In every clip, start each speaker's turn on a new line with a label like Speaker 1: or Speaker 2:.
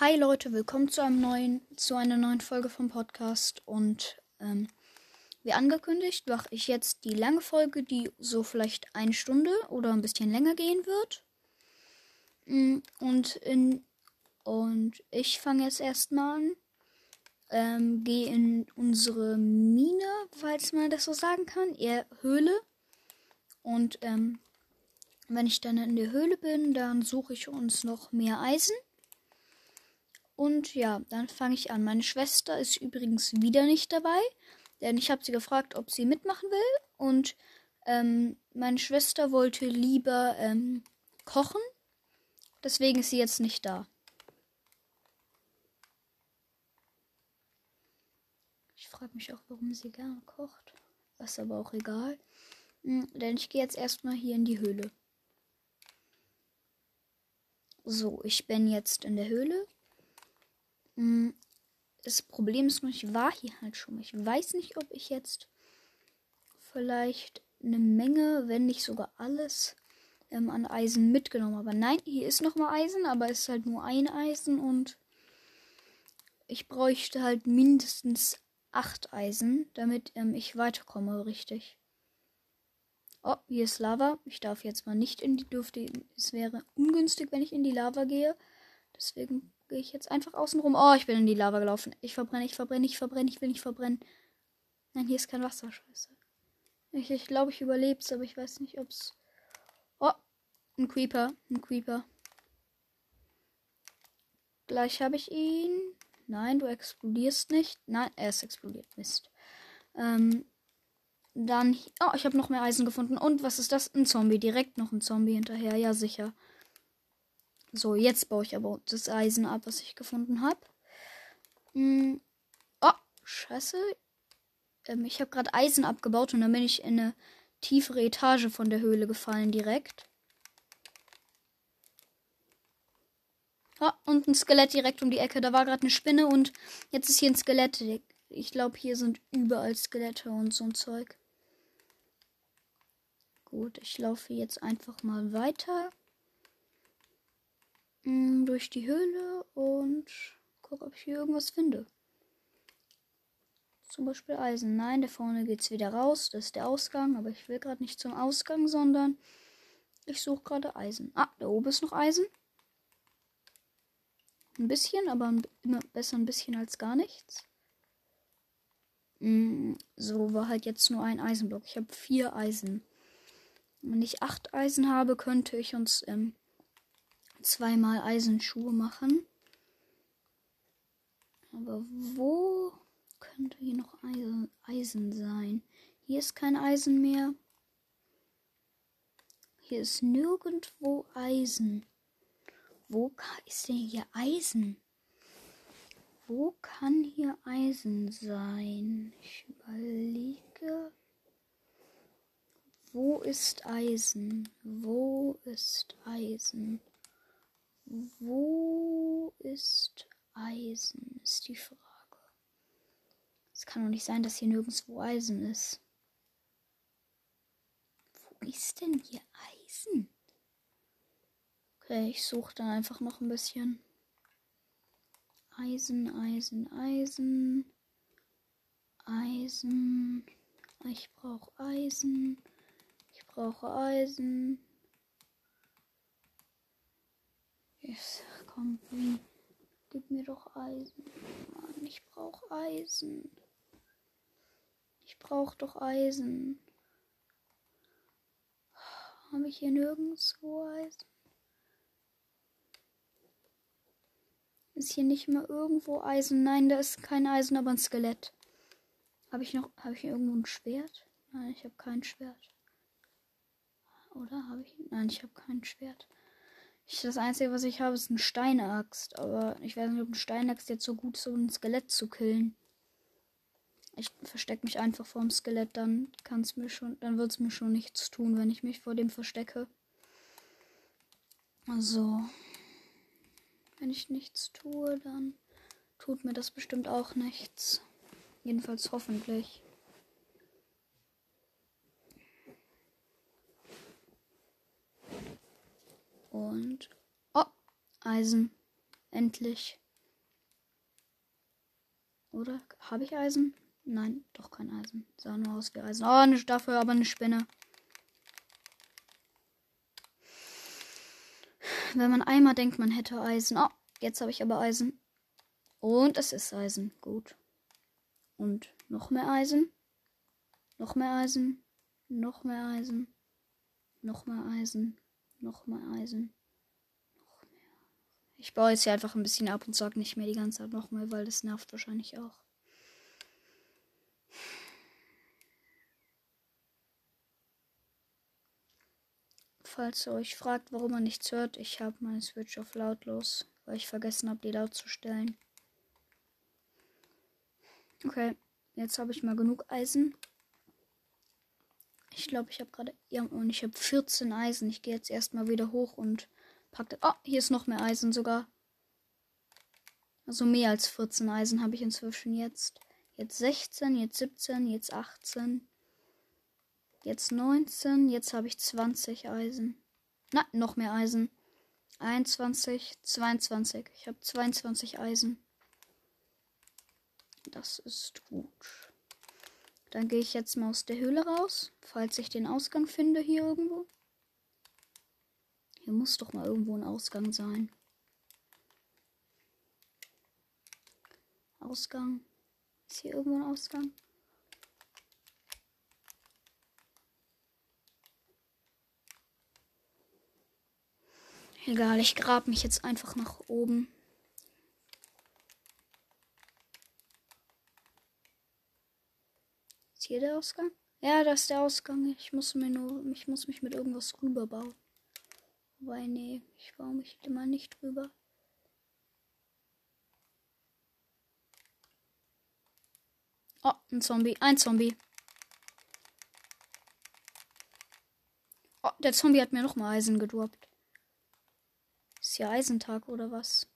Speaker 1: Hi Leute, willkommen zu einem neuen, zu einer neuen Folge vom Podcast. Und ähm, wie angekündigt, mache ich jetzt die lange Folge, die so vielleicht eine Stunde oder ein bisschen länger gehen wird. Mm, Und in und ich fange jetzt erstmal an. Ähm, gehe in unsere Mine, falls man das so sagen kann, eher Höhle. Und ähm, wenn ich dann in der Höhle bin, dann suche ich uns noch mehr Eisen. Und ja, dann fange ich an. Meine Schwester ist übrigens wieder nicht dabei, denn ich habe sie gefragt, ob sie mitmachen will. Und ähm, meine Schwester wollte lieber ähm, kochen. Deswegen ist sie jetzt nicht da. Ich frage mich auch, warum sie gerne kocht. Ist aber auch egal. Hm, denn ich gehe jetzt erstmal hier in die Höhle. So, ich bin jetzt in der Höhle. Hm, Das Problem ist nur, ich war hier halt schon. Ich weiß nicht, ob ich jetzt vielleicht eine Menge, wenn nicht sogar alles ähm, an Eisen mitgenommen habe. Nein, hier ist noch mal Eisen, aber es ist halt nur ein Eisen und ich bräuchte halt mindestens acht Eisen, damit ähm, ich weiterkomme, richtig. Oh, hier ist Lava. Ich darf jetzt mal nicht in die dürfte. Es wäre ungünstig, wenn ich in die Lava gehe. Deswegen gehe ich jetzt einfach außen rum. Oh, ich bin in die Lava gelaufen. Ich verbrenne, ich verbrenne, ich verbrenne, ich will nicht verbrennen. Nein, hier ist kein Wasser, scheiße. Ich, ich glaube, ich überlebe es, aber ich weiß nicht, ob es. Oh, ein Creeper, ein Creeper. Gleich habe ich ihn. Nein, du explodierst nicht. Nein, er ist explodiert. Mist. Ähm, dann. Oh, ich habe noch mehr Eisen gefunden. Und was ist das? Ein Zombie. Direkt noch ein Zombie hinterher. Ja, sicher. So, jetzt baue ich aber das Eisen ab, was ich gefunden habe. Hm. Oh, scheiße. Ähm, ich habe gerade Eisen abgebaut und dann bin ich in eine tiefere Etage von der Höhle gefallen direkt. Ah, und ein Skelett direkt um die Ecke. Da war gerade eine Spinne und jetzt ist hier ein Skelett. Ich glaube, hier sind überall Skelette und so ein Zeug. Gut, ich laufe jetzt einfach mal weiter mm, durch die Höhle und gucke, ob ich hier irgendwas finde. Zum Beispiel Eisen. Nein, da vorne geht's wieder raus. Das ist der Ausgang, aber ich will gerade nicht zum Ausgang, sondern ich suche gerade Eisen. Ah, da oben ist noch Eisen. Ein bisschen, aber immer besser ein bisschen als gar nichts. Mm, so war halt jetzt nur ein Eisenblock. Ich habe vier Eisen. Wenn ich acht Eisen habe, könnte ich uns ähm, zweimal Eisenschuhe machen. Aber wo könnte hier noch Eisen, sein? Hier ist kein Eisen mehr. Hier ist nirgendwo Eisen. Wo ist denn hier Eisen? Wo kann hier Eisen sein? Ich überlege. Wo ist Eisen? Wo ist Eisen? Wo ist Eisen? Ist die Frage. Es kann doch nicht sein, dass hier nirgendwo Eisen ist. Wo ist denn hier Eisen? Okay, ich suche dann einfach noch ein bisschen. Eisen, Eisen, Eisen. Eisen. Ich brauche Eisen. Ich brauche Eisen. Yes, komm, wie? Gib mir doch Eisen. Mann, ich brauche Eisen. Ich brauche doch Eisen. Habe ich hier nirgendwo Eisen? Ist hier nicht mal irgendwo Eisen? Nein, da ist kein Eisen, aber ein Skelett. Habe ich noch. Habe ich irgendwo ein Schwert? Nein, ich habe kein Schwert. Oder habe ich. Nein, ich habe kein Schwert. Ich, das Einzige, was ich habe, ist eine Steinaxt. Aber ich weiß nicht, ob eine Steinaxt jetzt so gut ist, um ein Skelett zu killen. Ich verstecke mich einfach vor dem Skelett, dann kann es mir schon. Dann wird es mir schon nichts tun, wenn ich mich vor dem verstecke. Also. Wenn ich nichts tue, dann tut mir das bestimmt auch nichts. Jedenfalls hoffentlich. Und. Oh, Eisen. Endlich. Oder? Habe ich Eisen? Nein, doch kein Eisen. Sah nur aus wie Eisen. Oh, eine dafür aber eine Spinne. Wenn man einmal denkt, man hätte Eisen. Oh, jetzt habe ich aber Eisen. Und es ist Eisen. Gut. Und noch mehr Eisen. Noch mehr Eisen. Noch mehr Eisen. Noch mehr Eisen. Noch mehr Eisen. Noch mehr. Ich baue jetzt hier einfach ein bisschen ab und sage nicht mehr die ganze Zeit noch mehr, weil das nervt wahrscheinlich auch. Falls ihr euch fragt, warum man nichts hört, ich habe meine Switch auf lautlos, weil ich vergessen habe, die laut zu stellen. Okay, jetzt habe ich mal genug Eisen. Ich glaube, ich habe gerade. Ja, und ich habe 14 Eisen. Ich gehe jetzt erstmal wieder hoch und packe. Oh, hier ist noch mehr Eisen sogar. Also mehr als 14 Eisen habe ich inzwischen jetzt. Jetzt 16, jetzt 17, jetzt 18. Jetzt 19, jetzt habe ich 20 Eisen. Na, noch mehr Eisen. 21, 22. Ich habe 22 Eisen. Das ist gut. Dann gehe ich jetzt mal aus der Höhle raus, falls ich den Ausgang finde hier irgendwo. Hier muss doch mal irgendwo ein Ausgang sein. Ausgang. Ist hier irgendwo ein Ausgang? Egal, ich grab mich jetzt einfach nach oben. Ist hier der Ausgang? Ja, das ist der Ausgang. Ich muss mir nur, ich muss mich mit irgendwas rüberbauen. Wobei, nee, ich baue mich immer nicht rüber. Oh, ein Zombie, ein Zombie. Oh, der Zombie hat mir noch mal Eisen gedroppt. Ist hier Eisentag oder was?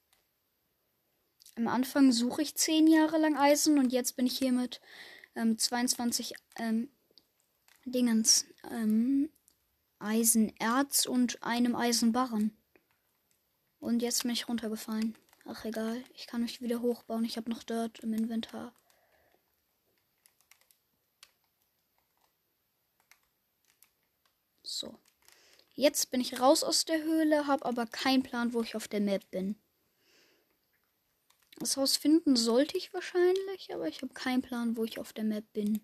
Speaker 1: Am Anfang suche ich zehn Jahre lang Eisen und jetzt bin ich hier mit ähm, 22 ähm, Dingens ähm, Eisenerz und einem Eisenbarren. Und jetzt bin ich runtergefallen. Ach egal, ich kann mich wieder hochbauen. Ich habe noch Dirt im Inventar. So. Jetzt bin ich raus aus der Höhle, habe aber keinen Plan, wo ich auf der Map bin. Das Haus finden sollte ich wahrscheinlich, aber ich habe keinen Plan, wo ich auf der Map bin.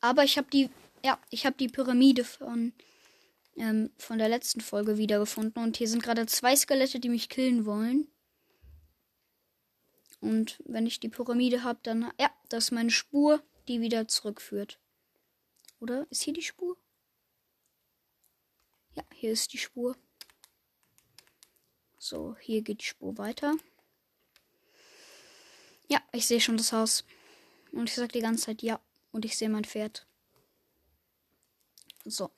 Speaker 1: Aber ich habe die, ja, ich habe die Pyramide von, ähm, von der letzten Folge wiedergefunden und hier sind gerade zwei Skelette, die mich killen wollen. Und wenn ich die Pyramide habe, dann, ja, das ist meine Spur, die wieder zurückführt. Oder ist hier die Spur? Ja, hier ist die Spur. So, hier geht die Spur weiter. Ja, ich sehe schon das Haus. Und ich sage die ganze Zeit ja. Und ich sehe mein Pferd. So.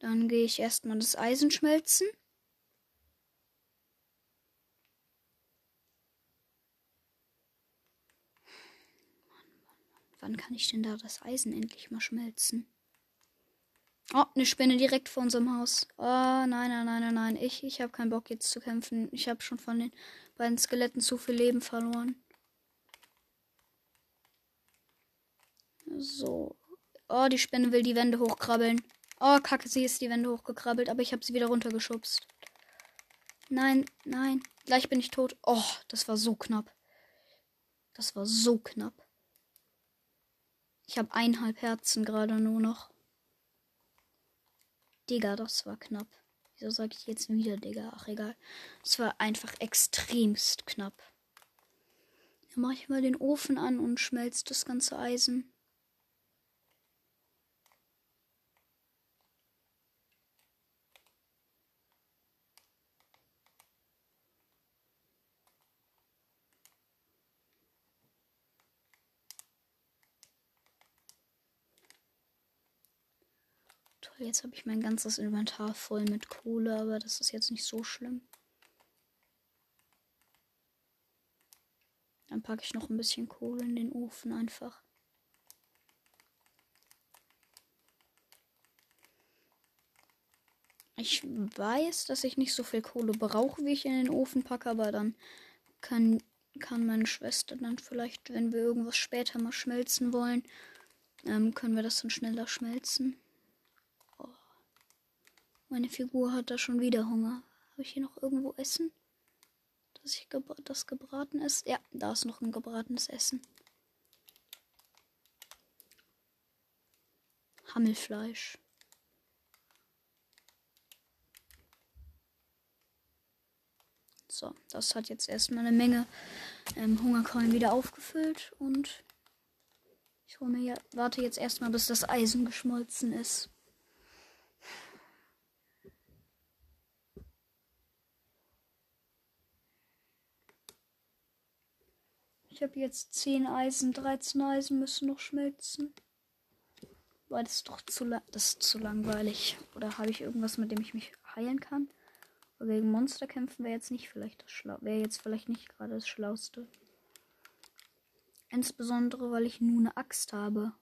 Speaker 1: Dann gehe ich erstmal das Eisen schmelzen. Wann kann ich denn da das Eisen endlich mal schmelzen? Oh, eine Spinne direkt vor unserem Haus. Oh, nein, nein, nein, nein, nein. Ich, ich habe keinen Bock jetzt zu kämpfen. Ich habe schon von den beiden Skeletten zu viel Leben verloren. So. Oh, die Spinne will die Wände hochkrabbeln. Oh, kacke, sie ist die Wände hochgekrabbelt, aber ich habe sie wieder runtergeschubst. Nein, nein. Gleich bin ich tot. Oh, das war so knapp. Das war so knapp. Ich habe eineinhalb Herzen gerade nur noch. Digga, das war knapp. Wieso sage ich jetzt wieder, Digga? Ach, egal. Es war einfach extremst knapp. Dann mache ich mal den Ofen an und schmelze das ganze Eisen. Jetzt habe ich mein ganzes Inventar voll mit Kohle, aber das ist jetzt nicht so schlimm. Dann packe ich noch ein bisschen Kohle in den Ofen einfach. Ich weiß, dass ich nicht so viel Kohle brauche, wie ich in den Ofen packe, aber dann kann kann meine Schwester dann vielleicht, wenn wir irgendwas später mal schmelzen wollen, ähm, können wir das dann schneller schmelzen. Meine Figur hat da schon wieder Hunger. Habe ich hier noch irgendwo Essen? Dass ich gebra das gebraten ist? Ja, da ist noch ein gebratenes Essen. Hammelfleisch. So, das hat jetzt erstmal eine Menge ähm, Hungerkeulen wieder aufgefüllt und ich hole mir warte jetzt erstmal, bis das Eisen geschmolzen ist. Ich habe jetzt 10 Eisen, 13 Eisen müssen noch schmelzen. Weil das ist doch zu, das ist zu langweilig. Oder habe ich irgendwas, mit dem ich mich heilen kann? gegen Monster kämpfen wäre jetzt nicht vielleicht das Schlau wäre jetzt vielleicht nicht gerade das Schlauste. Insbesondere, weil ich nur eine Axt habe.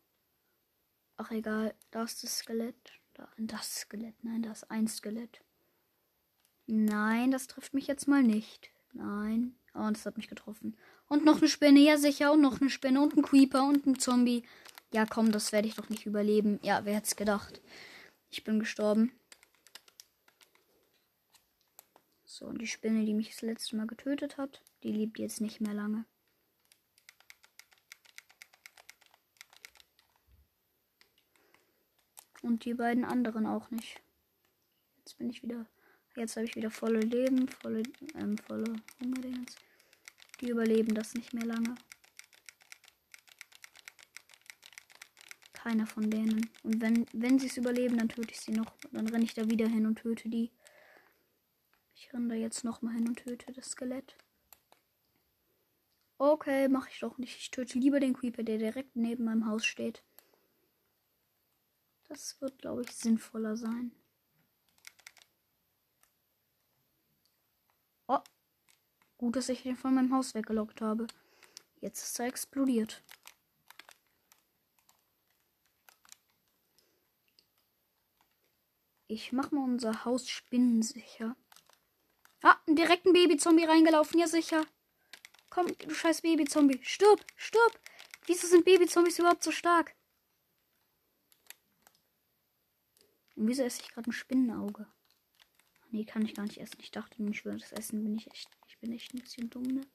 Speaker 1: Ach egal, da ist das Skelett. Da, das Skelett, nein, da ist ein Skelett. Nein, das trifft mich jetzt mal nicht. Nein. Oh, das hat mich getroffen. Und noch eine Spinne, ja sicher. Und noch eine Spinne und ein Creeper und ein Zombie. Ja, komm, das werde ich doch nicht überleben. Ja, wer hätte es gedacht? Ich bin gestorben. So, und die Spinne, die mich das letzte Mal getötet hat, die lebt jetzt nicht mehr lange. Und die beiden anderen auch nicht. Jetzt bin ich wieder. Jetzt habe ich wieder volle Leben, volle, ähm, volle Hunger. Die überleben das nicht mehr lange. Keiner von denen. Und wenn, wenn sie es überleben, dann töte ich sie noch. Dann renne ich da wieder hin und töte die. Ich renne da jetzt nochmal hin und töte das Skelett. Okay, mache ich doch nicht. Ich töte lieber den Creeper, der direkt neben meinem Haus steht. Das wird, glaube ich, sinnvoller sein. Oh. Gut, dass ich den von meinem Haus weggelockt habe. Jetzt ist er explodiert. Ich mache mal unser Haus spinnensicher. Ah, direkt ein Babyzombie reingelaufen, ja sicher. Komm, du scheiß Babyzombie. Stirb, stirb. Wieso sind Babyzombies überhaupt so stark? Und wieso esse ich gerade ein Spinnenauge? Nee, kann ich gar nicht essen. Ich dachte nämlich, würde das essen, bin ich echt. Bin echt ein bisschen dumm, ne?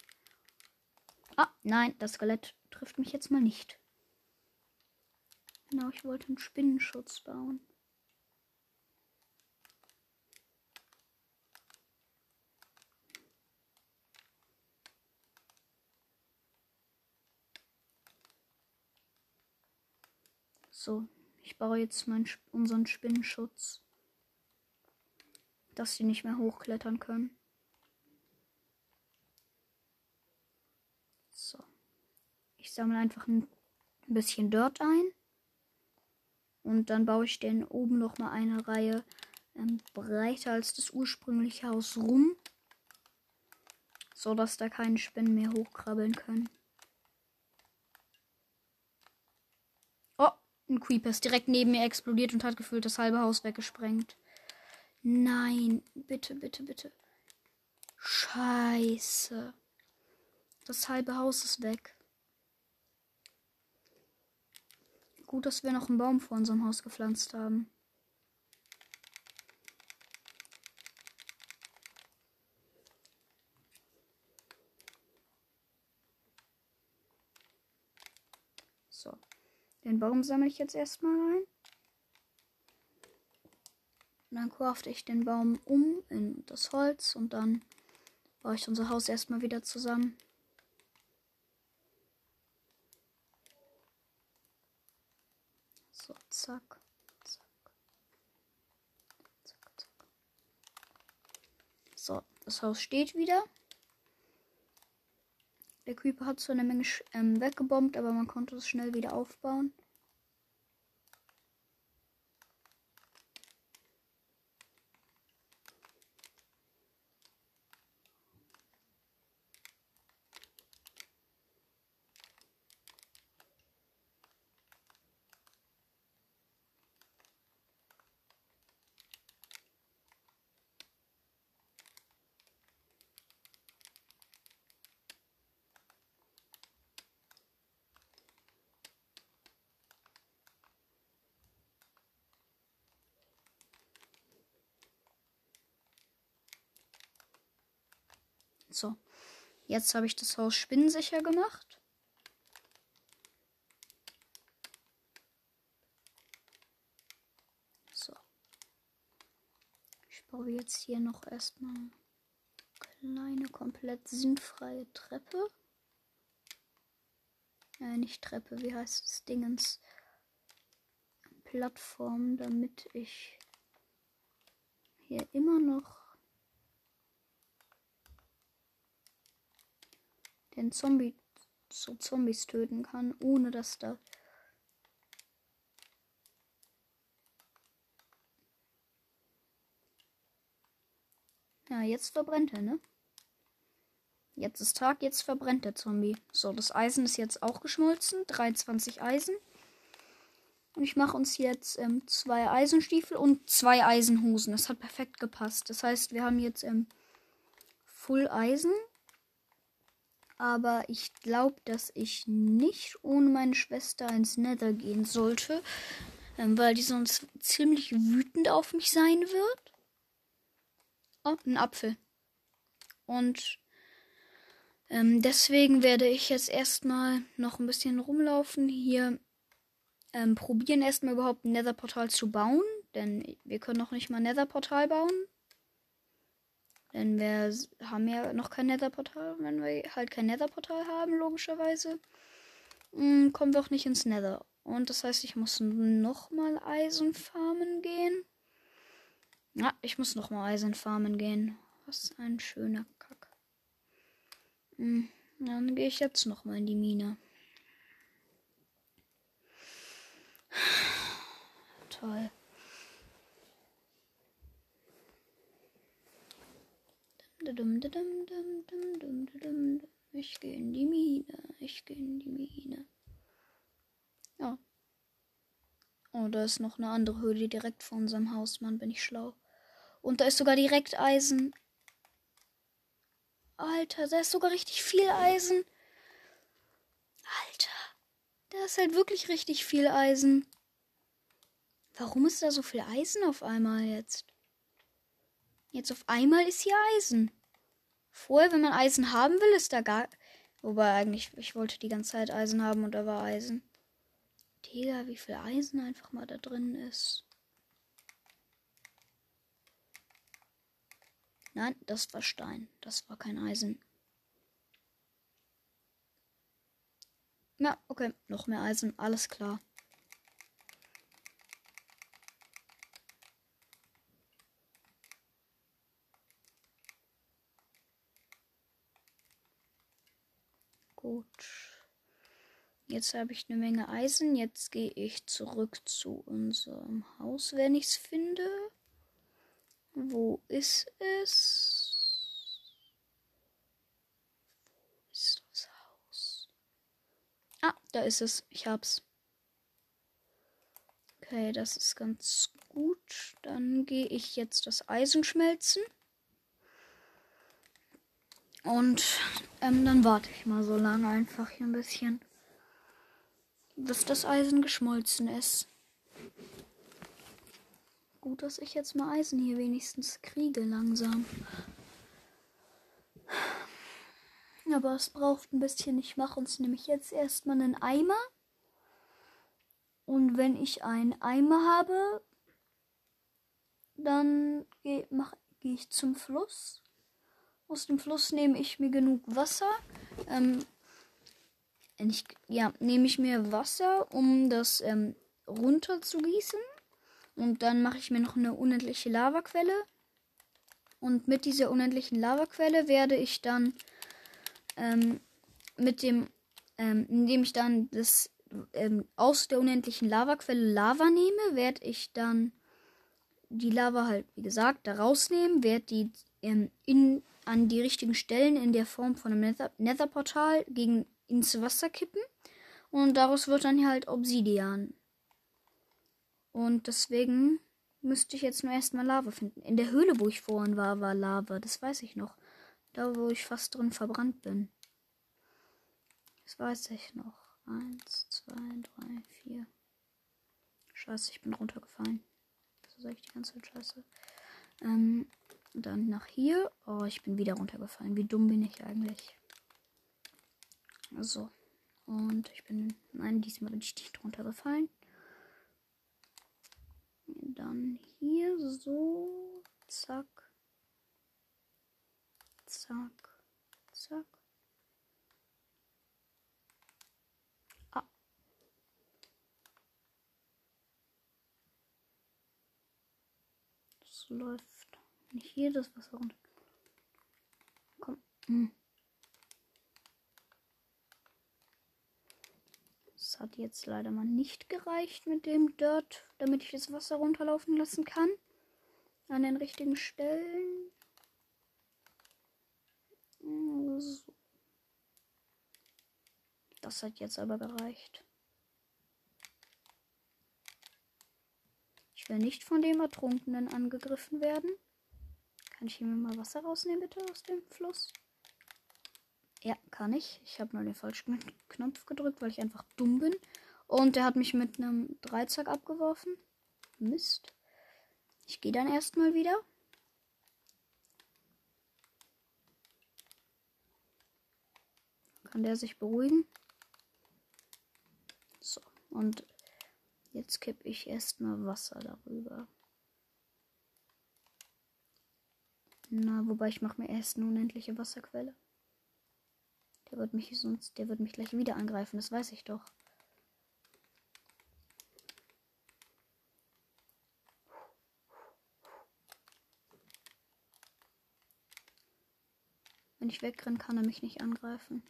Speaker 1: Ah, nein, das Skelett trifft mich jetzt mal nicht. Genau, ich wollte einen Spinnenschutz bauen. So, ich baue jetzt meinen, unseren Spinnenschutz. Dass sie nicht mehr hochklettern können. So. Ich sammle einfach ein bisschen Dirt ein. Und dann baue ich den oben noch mal eine Reihe ähm, breiter als das ursprüngliche Haus rum. So dass da keine Spinnen mehr hochkrabbeln können. Ein Creeper ist direkt neben mir explodiert und hat gefühlt das halbe Haus weggesprengt. Nein, bitte, bitte, bitte. Scheiße. Das halbe Haus ist weg. Gut, dass wir noch einen Baum vor unserem Haus gepflanzt haben. Den Baum sammle ich jetzt erstmal ein. Und dann crafte ich den Baum um in das Holz und dann baue ich unser Haus erstmal wieder zusammen. So, zack. Zack. Zack, zack. So, das Haus steht wieder. Der Creeper hat so eine Menge ähm, weggebombt, aber man konnte es schnell wieder aufbauen. So. Jetzt habe ich das Haus spinnensicher gemacht. So. Ich baue jetzt hier noch erstmal eine kleine, komplett sinnfreie Treppe. Äh, nicht Treppe, wie heißt es? Dingens. Plattform, damit ich hier immer noch den Zombie so Zombies töten kann, ohne dass da Ja, jetzt verbrennt er, ne? Jetzt ist Tag, jetzt verbrennt der Zombie. So, das Eisen ist jetzt auch geschmolzen. 23 Eisen. Und ich mache uns jetzt ähm, zwei Eisenstiefel und zwei Eisenhosen. Das hat perfekt gepasst. Das heißt, wir haben jetzt ähm, Full Eisen. Aber ich glaube, dass ich nicht ohne meine Schwester ins Nether gehen sollte. Ähm, weil die sonst ziemlich wütend auf mich sein wird. Oh, ein Apfel. Und ähm, deswegen werde ich jetzt erstmal noch ein bisschen rumlaufen. Hier ähm, probieren erstmal überhaupt ein Nether-Portal zu bauen. Denn wir können noch nicht mal ein Nether-Portal bauen. Denn wir haben ja noch kein Nether-Portal. Wenn wir halt kein Nether-Portal haben, logischerweise, hm, kommen wir auch nicht ins Nether. Und das heißt, ich muss nochmal Eisen farmen gehen. Ja, ich muss nochmal Eisen farmen gehen. Was ein schöner Kack. Hm, dann gehe ich jetzt nochmal in die Mine. Toll. Ich gehe in die Mine. Ich gehe in die Mine. Ja. Oh, da ist noch eine andere Höhle direkt vor unserem Haus. Mann, bin ich schlau. Und da ist sogar direkt Eisen. Alter, da ist sogar richtig viel Eisen. Alter. Da ist halt wirklich richtig viel Eisen. Warum ist da so viel Eisen auf einmal jetzt? Jetzt auf einmal ist hier Eisen. Vorher, wenn man Eisen haben will, ist da gar. Wobei eigentlich, ich wollte die ganze Zeit Eisen haben und da war Eisen. Digga, wie viel Eisen einfach mal da drin ist. Nein, das war Stein. Das war kein Eisen. Ja, okay. Noch mehr Eisen. Alles klar. Gut. Jetzt habe ich eine Menge Eisen. Jetzt gehe ich zurück zu unserem Haus, wenn ich es finde. Wo ist es? Wo ist das Haus? Ah, da ist es. Ich hab's. Okay, das ist ganz gut. Dann gehe ich jetzt das Eisen schmelzen. Und ähm, dann warte ich mal so lange einfach hier ein bisschen, bis das Eisen geschmolzen ist. Gut, dass ich jetzt mal Eisen hier wenigstens kriege langsam. Aber es braucht ein bisschen. Ich mache uns nämlich jetzt erstmal einen Eimer. Und wenn ich einen Eimer habe, dann gehe geh ich zum Fluss. Aus dem Fluss nehme ich mir genug Wasser. Ähm, ich, ja, nehme ich mir Wasser, um das ähm, runter zu gießen. Und dann mache ich mir noch eine unendliche Lavaquelle. Und mit dieser unendlichen Lavaquelle werde ich dann ähm, mit dem, ähm, indem ich dann das ähm, aus der unendlichen Lavaquelle Lava nehme, werde ich dann die Lava halt, wie gesagt, da rausnehmen, werde die ähm, in, an die richtigen Stellen in der Form von einem Nether, Nether-Portal gegen ins Wasser kippen. Und daraus wird dann halt Obsidian. Und deswegen müsste ich jetzt nur erstmal Lava finden. In der Höhle, wo ich vorhin war, war Lava. Das weiß ich noch. Da, wo ich fast drin verbrannt bin. Das weiß ich noch. Eins, zwei, drei, vier. Scheiße, ich bin runtergefallen. Das ist eigentlich die ganze scheiße. Ähm, dann nach hier. Oh, ich bin wieder runtergefallen. Wie dumm bin ich eigentlich? So. Und ich bin. Nein, diesmal bin ich nicht runtergefallen. Dann hier so. Zack. Zack. Zack. Ah. Das läuft nicht hier das Wasser runter. Komm. Hm. Das hat jetzt leider mal nicht gereicht mit dem Dirt, damit ich das Wasser runterlaufen lassen kann. An den richtigen Stellen. So. Das hat jetzt aber gereicht. Ich will nicht von dem Ertrunkenen angegriffen werden. Kann ich hier mal Wasser rausnehmen, bitte, aus dem Fluss? Ja, kann ich. Ich habe nur den falschen Knopf gedrückt, weil ich einfach dumm bin. Und der hat mich mit einem Dreizack abgeworfen. Mist. Ich gehe dann erstmal wieder. Kann der sich beruhigen? So, und jetzt kippe ich erstmal Wasser darüber. Na, wobei ich mache mir erst eine unendliche Wasserquelle. Der wird mich sonst, der wird mich gleich wieder angreifen, das weiß ich doch. Wenn ich wegrenne, kann er mich nicht angreifen.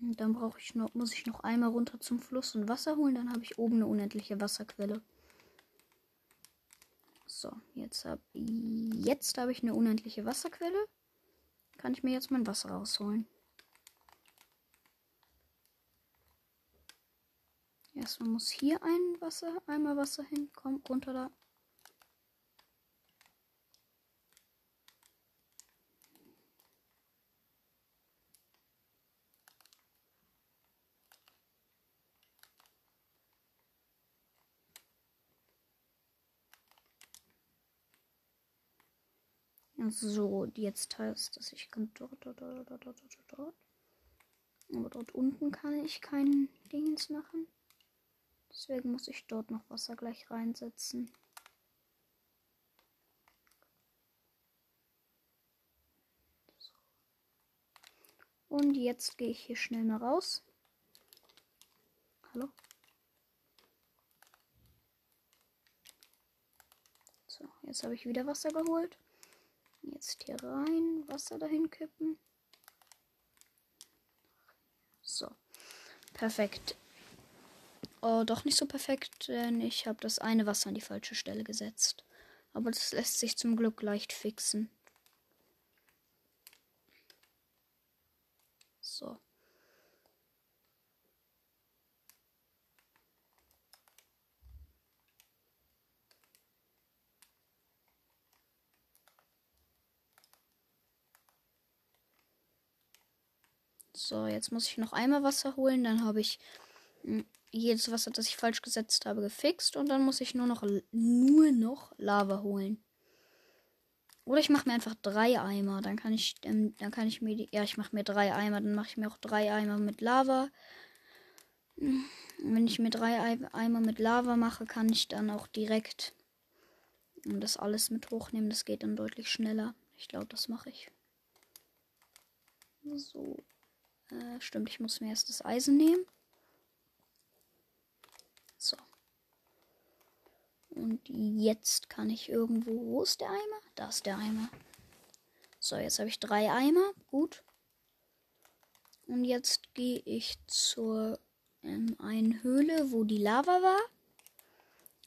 Speaker 1: Und dann brauche ich noch, muss ich noch einmal runter zum Fluss und Wasser holen, dann habe ich oben eine unendliche Wasserquelle. So, jetzt habe jetzt hab ich eine unendliche Wasserquelle. Kann ich mir jetzt mein Wasser rausholen. Erstmal muss hier ein Wasser, einmal Wasser hinkommen, runter da. So, jetzt heißt das, ich kann dort, dort, dort, dort, dort, dort. Aber dort unten kann ich kein Dings machen. Deswegen muss ich dort noch Wasser gleich reinsetzen. Und jetzt gehe ich hier schnell mal raus. Hallo? So, jetzt habe ich wieder Wasser geholt. Jetzt hier rein, Wasser dahin kippen. So. Perfekt. Oh, doch nicht so perfekt, denn ich habe das eine Wasser an die falsche Stelle gesetzt. Aber das lässt sich zum Glück leicht fixen. So. So, jetzt muss ich noch einmal Wasser holen. Dann habe ich hm, jedes Wasser, das ich falsch gesetzt habe, gefixt. Und dann muss ich nur noch, nur noch Lava holen. Oder ich mache mir einfach drei Eimer. Dann kann ich, ähm, dann kann ich mir die, ja, ich mache mir drei Eimer. Dann mache ich mir auch drei Eimer mit Lava. Und wenn ich mir drei Eimer mit Lava mache, kann ich dann auch direkt das alles mit hochnehmen. Das geht dann deutlich schneller. Ich glaube, das mache ich. So. Äh, stimmt, ich muss mir erst das Eisen nehmen. So. Und jetzt kann ich irgendwo. Wo ist der Eimer? Da ist der Eimer. So, jetzt habe ich drei Eimer. Gut. Und jetzt gehe ich zur ähm, einen Höhle, wo die Lava war.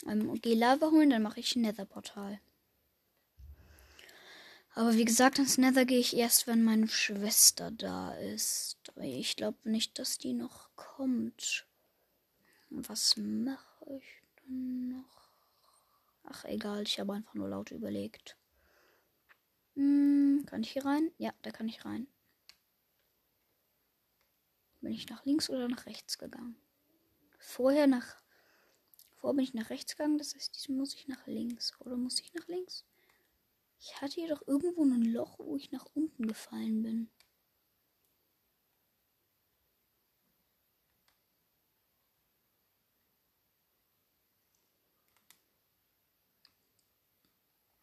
Speaker 1: Ähm, gehe Lava holen, dann mache ich ein Nether-Portal. Aber wie gesagt, ins Nether gehe ich erst, wenn meine Schwester da ist. Ich glaube nicht, dass die noch kommt. Was mache ich dann noch? Ach, egal, ich habe einfach nur laut überlegt. Hm, kann ich hier rein? Ja, da kann ich rein. Bin ich nach links oder nach rechts gegangen? Vorher nach Vorher bin ich nach rechts gegangen, das heißt, muss ich nach links. Oder muss ich nach links? Ich hatte hier doch irgendwo ein Loch, wo ich nach unten gefallen bin.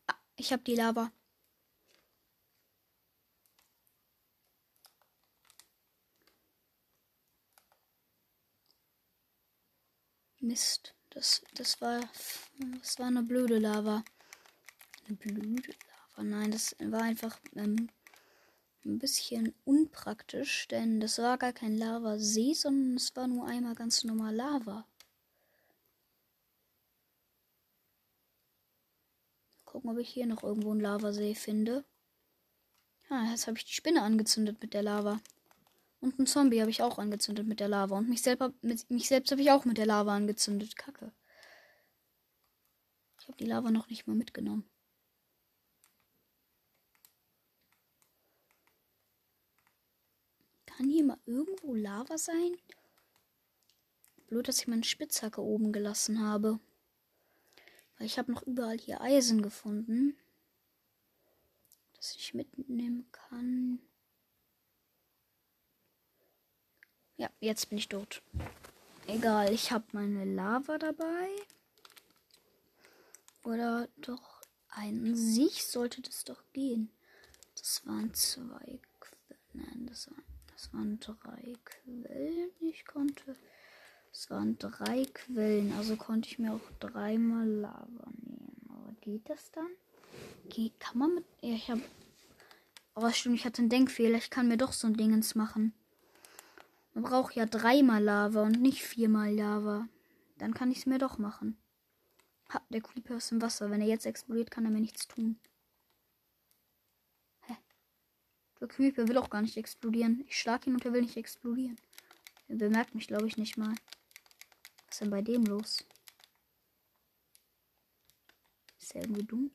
Speaker 1: Ah, ich habe die Lava. Mist. Das, das war. Das war eine blöde Lava. Eine blöde Lava. Nein, das war einfach ähm, ein bisschen unpraktisch, denn das war gar kein Lavasee, sondern es war nur einmal ganz normal Lava. Gucken, ob ich hier noch irgendwo einen Lavasee finde. Ah, jetzt habe ich die Spinne angezündet mit der Lava. Und einen Zombie habe ich auch angezündet mit der Lava. Und mich, selber, mit, mich selbst habe ich auch mit der Lava angezündet. Kacke. Ich habe die Lava noch nicht mal mitgenommen. Kann hier mal irgendwo Lava sein? Blöd, dass ich meine Spitzhacke oben gelassen habe. Weil ich habe noch überall hier Eisen gefunden. Das ich mitnehmen kann. Ja, jetzt bin ich tot. Egal, ich habe meine Lava dabei. Oder doch an sich sollte das doch gehen. Das waren zwei Quellen. Nein, das waren, das waren drei Quellen. Ich konnte. Es waren drei Quellen, also konnte ich mir auch dreimal Lava nehmen. Aber geht das dann? Geht, kann man mit. Ja, ich habe. Oh, stimmt, ich hatte einen Denkfehler. Ich kann mir doch so ein Dingens machen. Man braucht ja dreimal Lava und nicht viermal Lava. Dann kann ich es mir doch machen. Ha, der Creeper ist im Wasser. Wenn er jetzt explodiert, kann er mir nichts tun. Der Creeper will auch gar nicht explodieren. Ich schlag ihn und er will nicht explodieren. Er bemerkt mich, glaube ich, nicht mal. Was ist denn bei dem los? Ist er irgendwie dumm?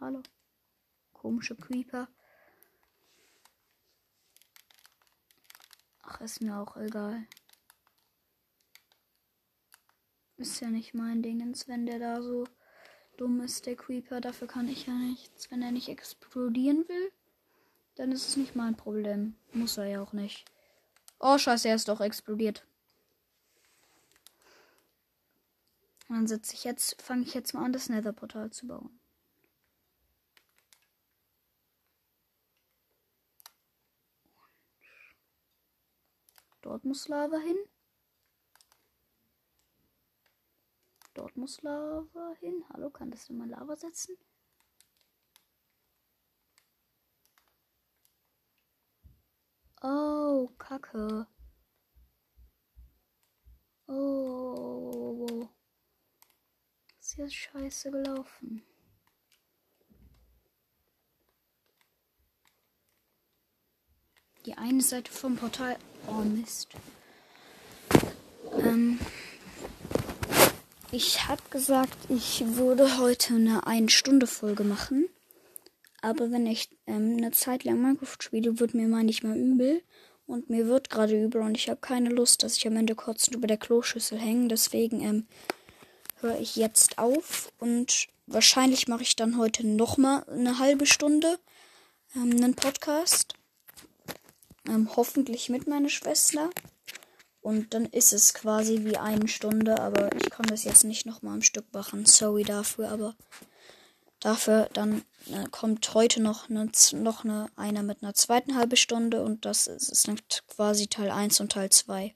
Speaker 1: Hallo komische Creeper. Ach, ist mir auch egal. Ist ja nicht mein Dingens, wenn der da so dumm ist, der Creeper. Dafür kann ich ja nichts. Wenn er nicht explodieren will, dann ist es nicht mein Problem. Muss er ja auch nicht. Oh, scheiße, er ist doch explodiert. dann setze ich jetzt, fange ich jetzt mal an, das Nether-Portal zu bauen. Dort muss Lava hin. Dort muss Lava hin. Hallo, kann das denn mal Lava setzen? Oh, Kacke. Oh. Ist ja scheiße gelaufen. Die eine Seite vom Portal Oh Mist. Ähm, ich habe gesagt, ich würde heute eine 1-Stunde-Folge machen. Aber wenn ich ähm, eine Zeit lang Minecraft spiele, wird mir mal nicht mehr übel. Und mir wird gerade übel und ich habe keine Lust, dass ich am Ende kurz über der Kloschüssel hänge. Deswegen ähm, höre ich jetzt auf und wahrscheinlich mache ich dann heute nochmal eine halbe Stunde ähm, einen Podcast. Ähm, hoffentlich mit meiner Schwester. Und dann ist es quasi wie eine Stunde, aber ich kann das jetzt nicht nochmal am Stück machen. Sorry dafür, aber dafür dann äh, kommt heute noch eine, noch eine, einer mit einer zweiten halben Stunde und das ist, ist dann quasi Teil 1 und Teil 2.